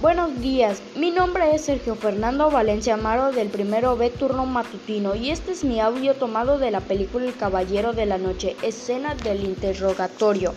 Buenos días, mi nombre es Sergio Fernando Valencia Amaro del primero B turno matutino y este es mi audio tomado de la película El Caballero de la Noche, escena del interrogatorio.